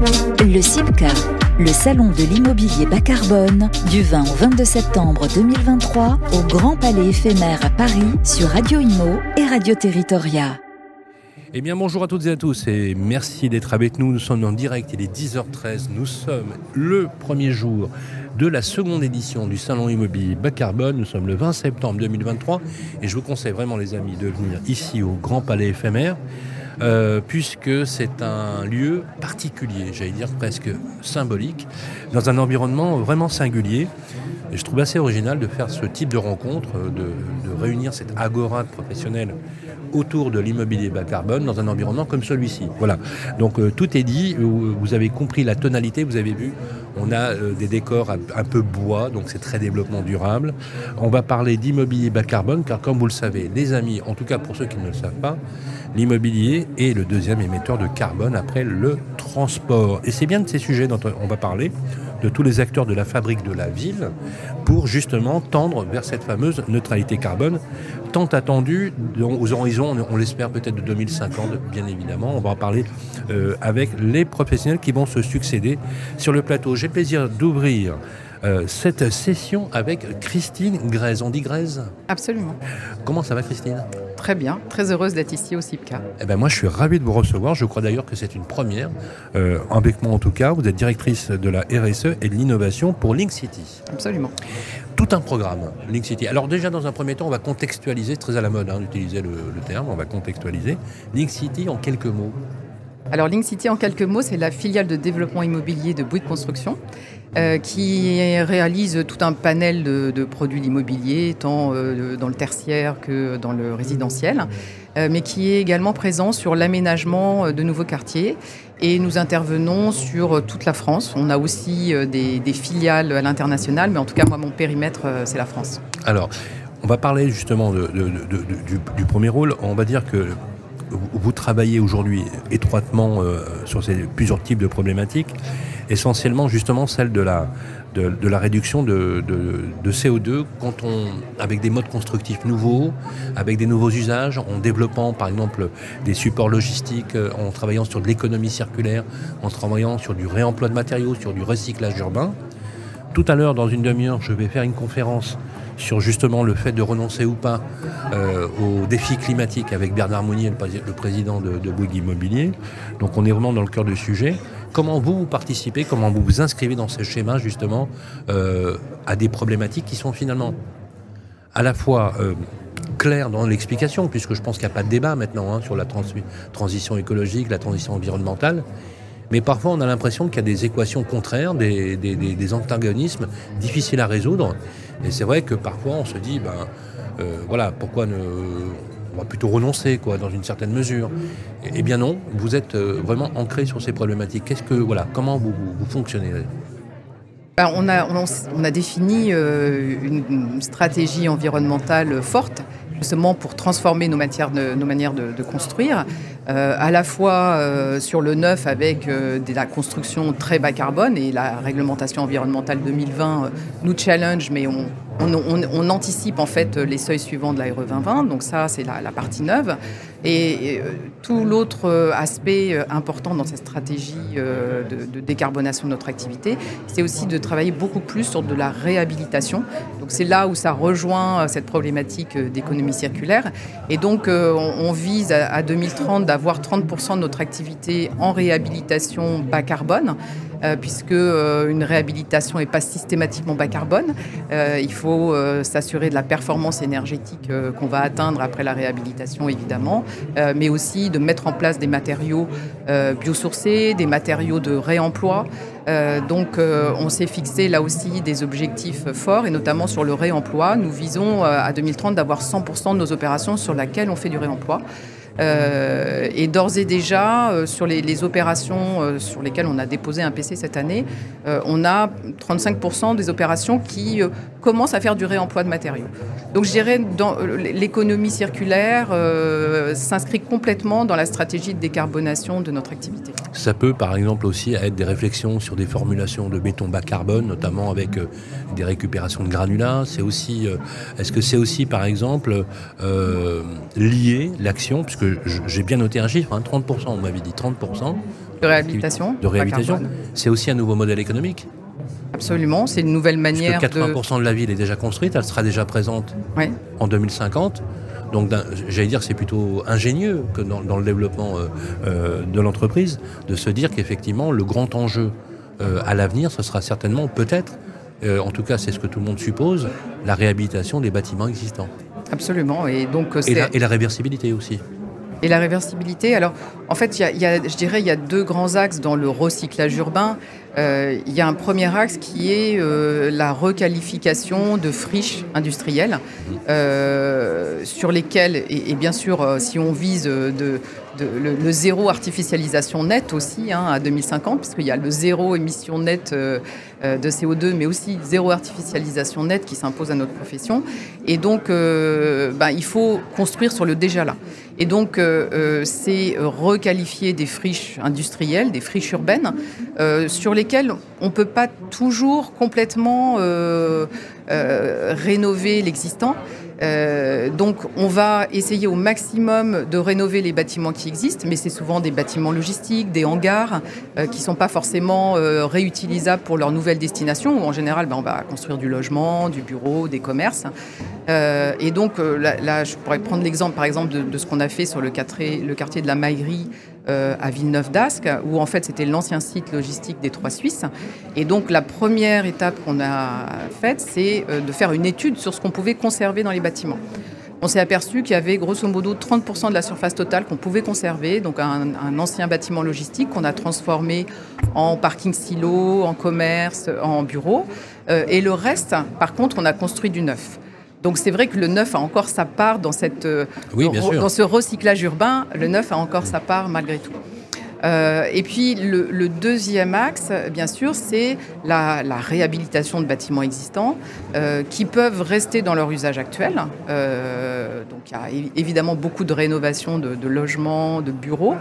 Le CIPCA, le salon de l'immobilier bas carbone, du 20 au 22 septembre 2023 au Grand Palais éphémère à Paris sur Radio Imo et Radio Territoria. Eh bien bonjour à toutes et à tous et merci d'être avec nous. Nous sommes en direct, il est 10h13. Nous sommes le premier jour de la seconde édition du Salon immobilier bas carbone. Nous sommes le 20 septembre 2023 et je vous conseille vraiment les amis de venir ici au Grand Palais éphémère. Euh, puisque c'est un lieu particulier, j'allais dire presque symbolique, dans un environnement vraiment singulier. Et je trouve assez original de faire ce type de rencontre, de, de réunir cette agora de professionnels autour de l'immobilier bas carbone dans un environnement comme celui-ci. Voilà. Donc euh, tout est dit, vous avez compris la tonalité, vous avez vu, on a euh, des décors un, peu bois, donc c'est très développement durable. On va parler d'immobilier bas carbone, car comme vous le savez, les amis, en tout cas pour ceux qui ne le savent pas, l'immobilier est le deuxième émetteur de carbone après le transport. Et c'est bien de ces sujets dont on va parler de tous les acteurs de la fabrique de la ville pour justement tendre vers cette fameuse neutralité carbone tant attendue aux horizons, on l'espère peut-être de 2050, bien évidemment. On va en parler euh, avec les professionnels qui vont se succéder sur le plateau. J'ai plaisir d'ouvrir euh, cette session avec Christine Grèze. On dit Grèze Absolument. Comment ça va Christine? Très bien, très heureuse d'être ici au CIPCA. Eh ben moi je suis ravi de vous recevoir, je crois d'ailleurs que c'est une première, euh, avec moi en tout cas, vous êtes directrice de la RSE et de l'innovation pour Link City. Absolument. Tout un programme, Link City. Alors déjà dans un premier temps, on va contextualiser, très à la mode hein, d'utiliser le, le terme, on va contextualiser. Link City en quelques mots. Alors Link City en quelques mots, c'est la filiale de développement immobilier de Bouygues Construction euh, qui réalise tout un panel de, produits immobiliers, tant euh, dans le tertiaire que dans le résidentiel, euh, mais qui est également présent sur l'aménagement de nouveaux quartiers. Et nous intervenons sur toute la France. On a aussi des, filiales à l'international, mais en tout cas, moi, mon périmètre, c'est la France. Alors, on va parler justement du, du, premier rôle. On va dire que vous travaillez aujourd'hui étroitement sur ces plusieurs types de problématiques essentiellement justement celle de la, réduction de, CO2 quand on, avec des modes constructifs nouveaux, avec des nouveaux usages, en développant par exemple des supports logistiques, euh, en travaillant sur de l'économie circulaire, en travaillant sur du réemploi de matériaux, sur du recyclage urbain. Tout à l'heure, dans une demi-heure, je vais faire une conférence sur justement le fait de renoncer ou pas euh, aux défis climatiques avec Bernard Monnier, le, président de, de Bouygues Immobilier. Donc on est vraiment dans le cœur du sujet. Comment vous, participez, comment vous vous inscrivez dans ce schéma justement euh, à des problématiques qui sont finalement à la fois euh, claires dans l'explication, puisque je pense qu'il n'y a pas de débat maintenant hein, sur la transition écologique, la transition environnementale, mais parfois on a l'impression qu'il y a des équations contraires, des, antagonismes difficiles à résoudre. Et c'est vrai que parfois on se dit, ben euh, voilà, pourquoi ne on va plutôt renoncer, quoi, dans une certaine mesure. Eh bien non, vous êtes euh, vraiment ancré sur ces problématiques. Qu'est-ce que, voilà, comment vous, fonctionnez? Ben, on, a, on, a, défini euh, une stratégie environnementale forte justement pour transformer nos, matières nos manières de, construire, euh, à la fois sur le neuf avec de la construction très bas carbone et la réglementation environnementale 2020 nous challenge, mais on, on, anticipe en fait les seuils suivants de la RE 2020, donc ça c'est la, partie neuve. Et, euh, tout l'autre euh, aspect euh, important dans cette stratégie de, décarbonation de notre activité, c'est aussi de travailler beaucoup plus sur de la réhabilitation. Donc c'est là où ça rejoint cette problématique d'économie circulaire. Et donc on, vise à, à 2030 d'avoir 30% de notre activité en réhabilitation bas carbone. Euh, puisque euh, une réhabilitation n'est pas systématiquement bas carbone. Euh, il faut s'assurer de la performance énergétique qu'on va atteindre après la réhabilitation, évidemment, mais aussi de mettre en place des matériaux biosourcés, des matériaux de réemploi. donc on s'est fixé là aussi des objectifs forts, et notamment sur le réemploi. Nous visons à 2030 d'avoir 100% de nos opérations sur lesquelles on fait du réemploi. Euh, et d'ores et déjà, euh, sur les, opérations euh, sur lesquelles on a déposé un PC cette année, on a 35% des opérations qui commencent à faire du réemploi de matériaux. Donc je dirais dans l'économie circulaire s'inscrit complètement dans la stratégie de décarbonation de notre activité. Ça peut par exemple aussi être des réflexions sur des formulations de béton bas carbone, notamment avec des récupérations de granulats. C'est aussi, est-ce que c'est aussi par exemple lié l'action, puisque j'ai bien noté un chiffre, 30%, hein, on m'avait dit 30% de réhabilitation. De réhabilitation. C'est aussi un nouveau modèle économique. Absolument, c'est une nouvelle manière. Parce que 80% de... la ville est déjà construite, elle sera déjà présente en 2050. Donc j'allais dire que c'est plutôt ingénieux que dans, le développement euh, euh, de l'entreprise de se dire qu'effectivement le grand enjeu euh, à l'avenir, ce sera certainement peut-être, en tout cas c'est ce que tout le monde suppose, la réhabilitation des bâtiments existants. Absolument. Et, donc, et la réversibilité aussi. Et la réversibilité, alors en fait, il y, a, je dirais, il y a deux grands axes dans le recyclage urbain. Euh, il y a un premier axe qui est euh, la requalification de friches industrielles, euh, sur lesquelles, et, bien sûr, si on vise le, zéro artificialisation nette aussi hein, à 2050, puisqu'il y a le zéro émission nette de CO2, mais aussi zéro artificialisation nette qui s'impose à notre profession. Et donc, ben, il faut construire sur le déjà là. Et donc, euh, euh, c'est requalifier des friches industrielles, des friches urbaines, euh, sur lesquelles on ne peut pas toujours complètement rénover l'existant. Euh, donc on va essayer au maximum de rénover les bâtiments qui existent, mais c'est souvent des bâtiments logistiques, des hangars euh, qui ne sont pas forcément euh, réutilisables pour leur nouvelle destination, où en général ben, on va construire du logement, du bureau, des commerces. et donc là, je pourrais prendre l'exemple par exemple de, de ce qu'on a fait sur le quartier, le quartier de la Maillerie euh, à Villeneuve d'Ascq, où en fait c'était l'ancien site logistique des Trois Suisses. Et donc la première étape qu'on a faite, c'est euh, de faire une étude sur ce qu'on pouvait conserver dans les bâtiments. On s'est aperçu qu'il y avait grosso modo 30% de la surface totale qu'on pouvait conserver, donc un, ancien bâtiment logistique qu'on a transformé en parking silo, en commerce, en bureau. Euh, et le reste, par contre, on a construit du neuf. Donc c'est vrai que le neuf a encore sa part dans, cette, euh, dans ce recyclage urbain. Le neuf a encore sa part malgré tout. Euh, et puis le, deuxième axe, bien sûr, c'est la, réhabilitation de bâtiments existants euh, qui peuvent rester dans leur usage actuel. donc il y a évidemment beaucoup de rénovation de, de, logements, de bureaux,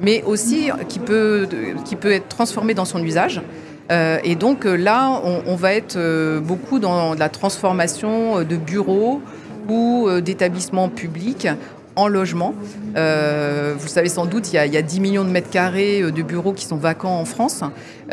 mais aussi qui peut, qui peut être transformé dans son usage. Euh, et donc euh, là, on, va être euh, beaucoup dans la transformation de bureaux ou d'établissements publics en logement. Euh, vous savez sans doute, il y, a, il y, a, 10 millions de mètres carrés euh, de bureaux qui sont vacants en France,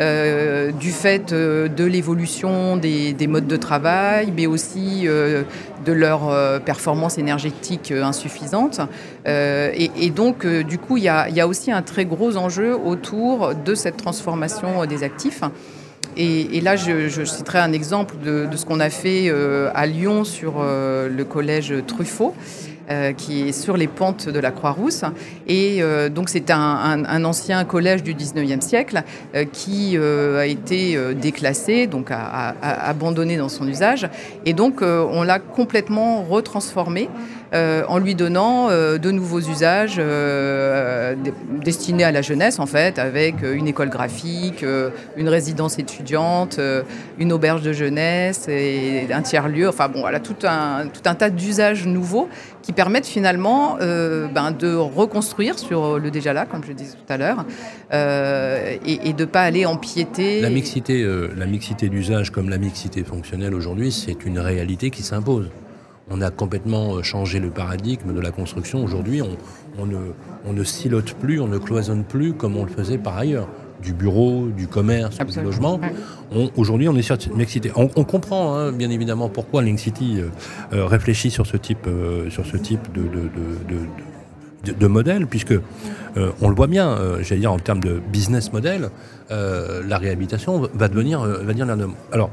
euh, du fait de l'évolution des, des, modes de travail, mais aussi de leur performance énergétique insuffisante. Et, donc, du coup, il y, a, aussi un très gros enjeu autour de cette transformation des actifs. Et, là, je, citerai un exemple de ce qu'on a fait à Lyon sur le collège Truffaut. Euh, qui est sur les pentes de la Croix-Rousse. Et euh, donc c'est un, ancien collège du 19e siècle euh, qui a été déclassé, donc abandonné dans son usage. Et donc on l'a complètement retransformé. En lui donnant de nouveaux usages destinés à la jeunesse, en fait, avec une école graphique, une résidence étudiante, une auberge de jeunesse et un tiers-lieu. Enfin bon, voilà, tout un, tout un tas d'usages nouveaux qui permettent finalement ben, de reconstruire sur le déjà là, comme je disais tout à l'heure, et, de ne pas aller empiéter. La mixité, la mixité d'usage comme la mixité fonctionnelle aujourd'hui, c'est une réalité qui s'impose. On a complètement euh, changé le paradigme de la construction. Aujourd'hui, on, ne, silote plus, on ne cloisonne plus comme on le faisait par ailleurs. Du bureau, du commerce, du logement. Aujourd'hui, on est sur City. On, on comprend hein, bien évidemment pourquoi Link City euh, euh, réfléchit sur ce type, sur ce type de, modèle, puisque on le voit bien, j'allais dire en termes de business model, la réhabilitation va devenir, va devenir Alors,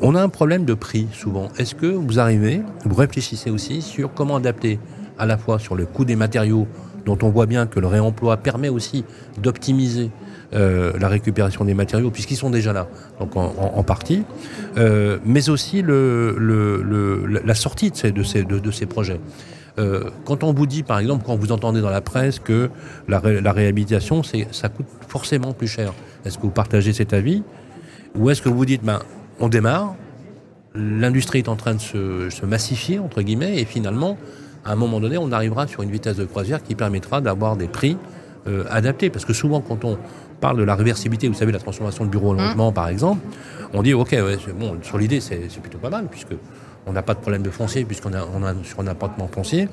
on a un problème de prix souvent. Est-ce que vous arrivez, vous réfléchissez aussi sur comment adapter à la fois sur le coût des matériaux, dont on voit bien que le réemploi permet aussi d'optimiser euh, la récupération des matériaux, puisqu'ils sont déjà là, donc en, partie, euh, mais aussi la sortie de ces, projets. Euh, quand on vous dit, par exemple, quand vous entendez dans la presse que la, la réhabilitation, ça coûte forcément plus cher, est-ce que vous partagez cet avis Ou est-ce que vous dites, ben, on démarre, l'industrie est en train de se, massifier, entre guillemets, et finalement, à un moment donné, on arrivera sur une vitesse de croisière qui permettra d'avoir des prix euh, adaptés. Parce que souvent, quand on parle de la réversibilité, vous savez, la transformation de bureau en mmh. logement, par exemple, on dit, OK, bon, sur l'idée, c'est plutôt pas mal, puisque on n'a pas de problème de foncier, puisqu'on a, on a sur un appartement foncier.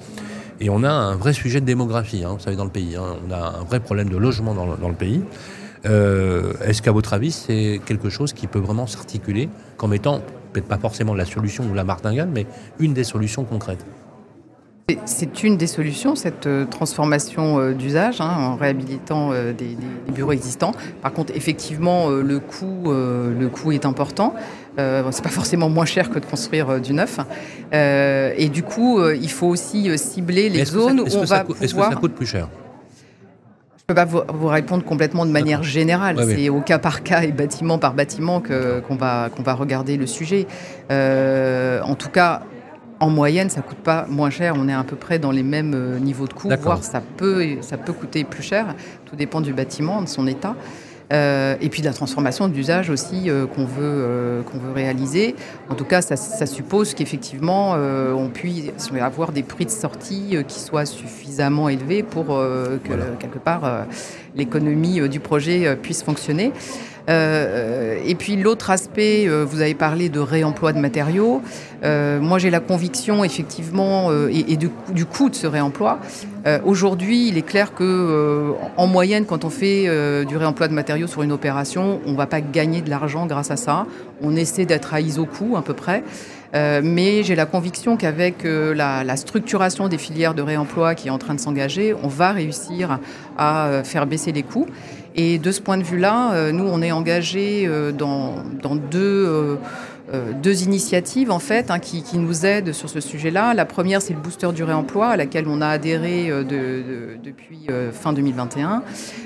Et on a un vrai sujet de démographie, hein, vous savez, dans le pays. Hein. On a un vrai problème de logement dans le, pays. Euh, est-ce qu'à votre avis, c'est quelque chose qui peut vraiment s'articuler comme étant, peut-être pas forcément la solution ou la martingale, mais une des solutions concrètes? C'est une des solutions, cette euh, transformation euh, d'usage, hein, en réhabilitant euh, des, bureaux existants. Par contre, effectivement, le coût, le coût est important. Euh, c'est pas forcément moins cher que de construire du neuf. et du coup, il faut aussi cibler les zones où on va pouvoir... Est-ce que ça coûte plus cher? Je ne peux pas vous, répondre complètement de manière générale. c'est au cas par cas et bâtiment par bâtiment qu'on va, qu'on va regarder le sujet. en tout cas, en moyenne, ça coûte pas moins cher. On est à peu près dans les mêmes euh, niveaux de coût, voire ça peut, ça peut coûter plus cher. Tout dépend du bâtiment, de son état. Euh, et puis de la transformation d'usage aussi euh, qu'on veut, qu'on veut réaliser. En tout cas, ça, suppose qu'effectivement, on puisse avoir des prix de sortie qui soient suffisamment élevés pour que, quelque part, l'économie du projet puisse fonctionner. Euh, et puis l'autre aspect, euh, vous avez parlé de réemploi de matériaux. Euh, moi, j'ai la conviction, effectivement, et, du, coût de ce réemploi. Aujourd'hui, il est clair que, en moyenne, quand on fait du réemploi de matériaux sur une opération, on ne va pas gagner de l'argent grâce à ça. On essaie d'être à ISO coût à peu près. mais j'ai la conviction qu'avec la, structuration des filières de réemploi qui est en train de s'engager, on va réussir à faire baisser les coûts. Et de ce point de vue-là, euh, nous, on est engagés euh, dans, dans deux euh, deux initiatives en fait hein, qui, nous aident sur ce sujet-là. La première, c'est le booster du réemploi à laquelle on a adhéré euh, depuis euh, fin 2021,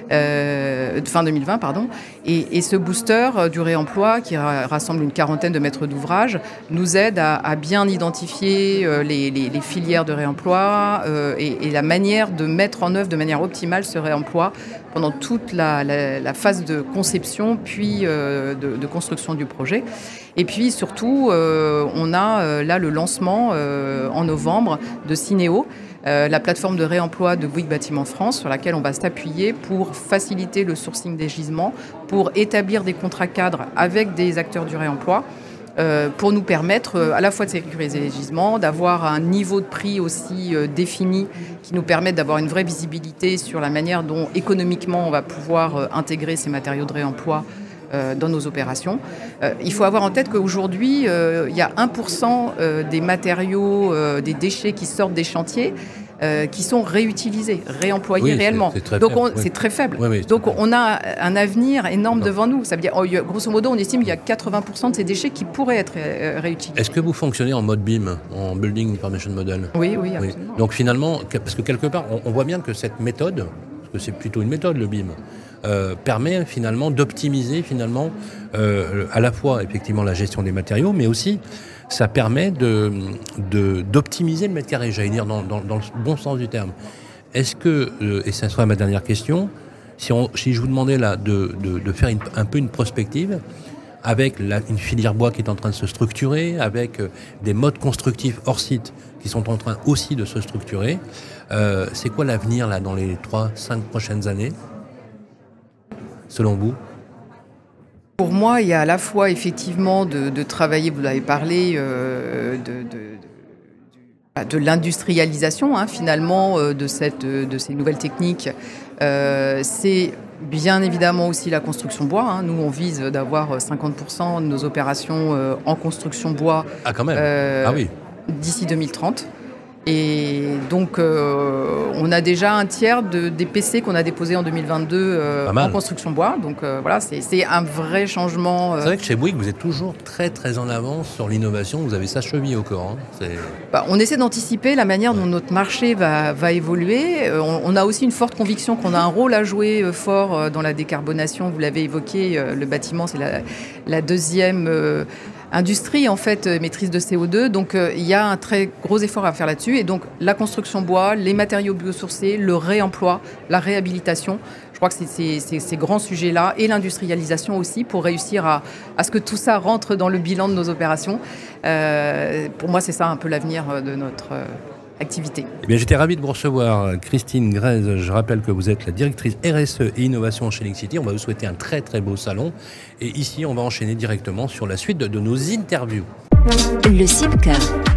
fin 2020 pardon. Et, ce booster du réemploi qui rassemble une quarantaine de mètres d'ouvrage nous aide à, bien identifier les, filières de réemploi et, la manière de mettre en œuvre de manière optimale ce réemploi pendant toute la, phase de conception puis de construction du projet. Et puis surtout, euh, on a euh, là le lancement euh, en novembre de Cinéo. la plateforme de réemploi de Bouygues Bâtiment France sur laquelle on va s'appuyer pour faciliter le sourcing des gisements, pour établir des contrats cadres avec des acteurs du réemploi, pour nous permettre à la fois de sécuriser les gisements, d'avoir un niveau de prix aussi défini qui nous permette d'avoir une vraie visibilité sur la manière dont économiquement on va pouvoir intégrer ces matériaux de réemploi dans nos opérations. Euh, il faut avoir en tête qu'aujourd'hui, euh, il y a 1% des matériaux, des déchets qui sortent des chantiers. qui sont réutilisés, réemployés réellement. Donc c'est très faible. Donc on a un avenir énorme devant nous. Ça veut dire, oh, grosso modo, on estime qu'il y a 80% de ces déchets qui pourraient être réutilisés. Est-ce que vous fonctionnez en mode BIM, en Building Information Model? Oui, oui, absolument. Donc finalement, parce que quelque part, on, on voit bien que cette méthode, parce que c'est plutôt une méthode le BIM, euh, permet finalement d'optimiser finalement euh, à la fois effectivement la gestion des matériaux, mais aussi ça permet de, d'optimiser le mètre carré, j'allais dire dans, le bon sens du terme. Est-ce que, euh, et ça sera ma dernière question, si, je vous demandais là de, faire un peu une prospective, avec une filière bois qui est en train de se structurer, avec des modes constructifs hors site qui sont en train aussi de se structurer, c'est quoi l'avenir là dans les 3-5 prochaines années? Selon vous Pour moi, il y a à la fois effectivement de, travailler, vous l'avez parlé, euh, de, l'industrialisation hein, finalement euh, de, cette, de ces nouvelles techniques. Euh, c'est bien évidemment aussi la construction bois. Hein. Nous, on vise d'avoir 50% de nos opérations en construction bois ah, quand même. ah, oui. d'ici 2030. Et donc, euh, on a déjà un tiers de, des PC qu'on a déposés en 2022 euh, en construction bois. Donc euh, voilà, c'est un vrai changement. C'est vrai que chez Bouygues, vous êtes toujours très très en avance sur l'innovation. Vous avez ça cheville au corps. Hein. Bah, on essaie d'anticiper la manière dont notre marché va, va évoluer. On, a aussi une forte conviction qu'on a un rôle à jouer fort dans la décarbonation. Vous l'avez évoqué, le bâtiment, c'est la, la, deuxième industrie en fait euh, maîtrise de CO2. Donc euh, il y a un très gros effort à faire là-dessus. Et donc la construction bois, les matériaux biosourcés, le réemploi, la réhabilitation. Je crois que c'est ces grands sujets-là et l'industrialisation aussi pour réussir à, ce que tout ça rentre dans le bilan de nos opérations. Euh, pour moi, c'est ça un peu l'avenir de notre activité. Eh bien, j'étais ravi de vous recevoir, Christine Grèze. Je rappelle que vous êtes la directrice RSE et innovation chez City. On va vous souhaiter un très très beau salon. Et ici, on va enchaîner directement sur la suite de, de nos interviews. Le CIPCA,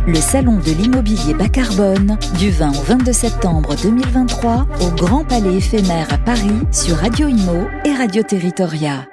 le salon de l'immobilier bas carbone, du 20 au 22 septembre 2023 au Grand Palais éphémère à Paris sur Radio Imo et Radio Territoria.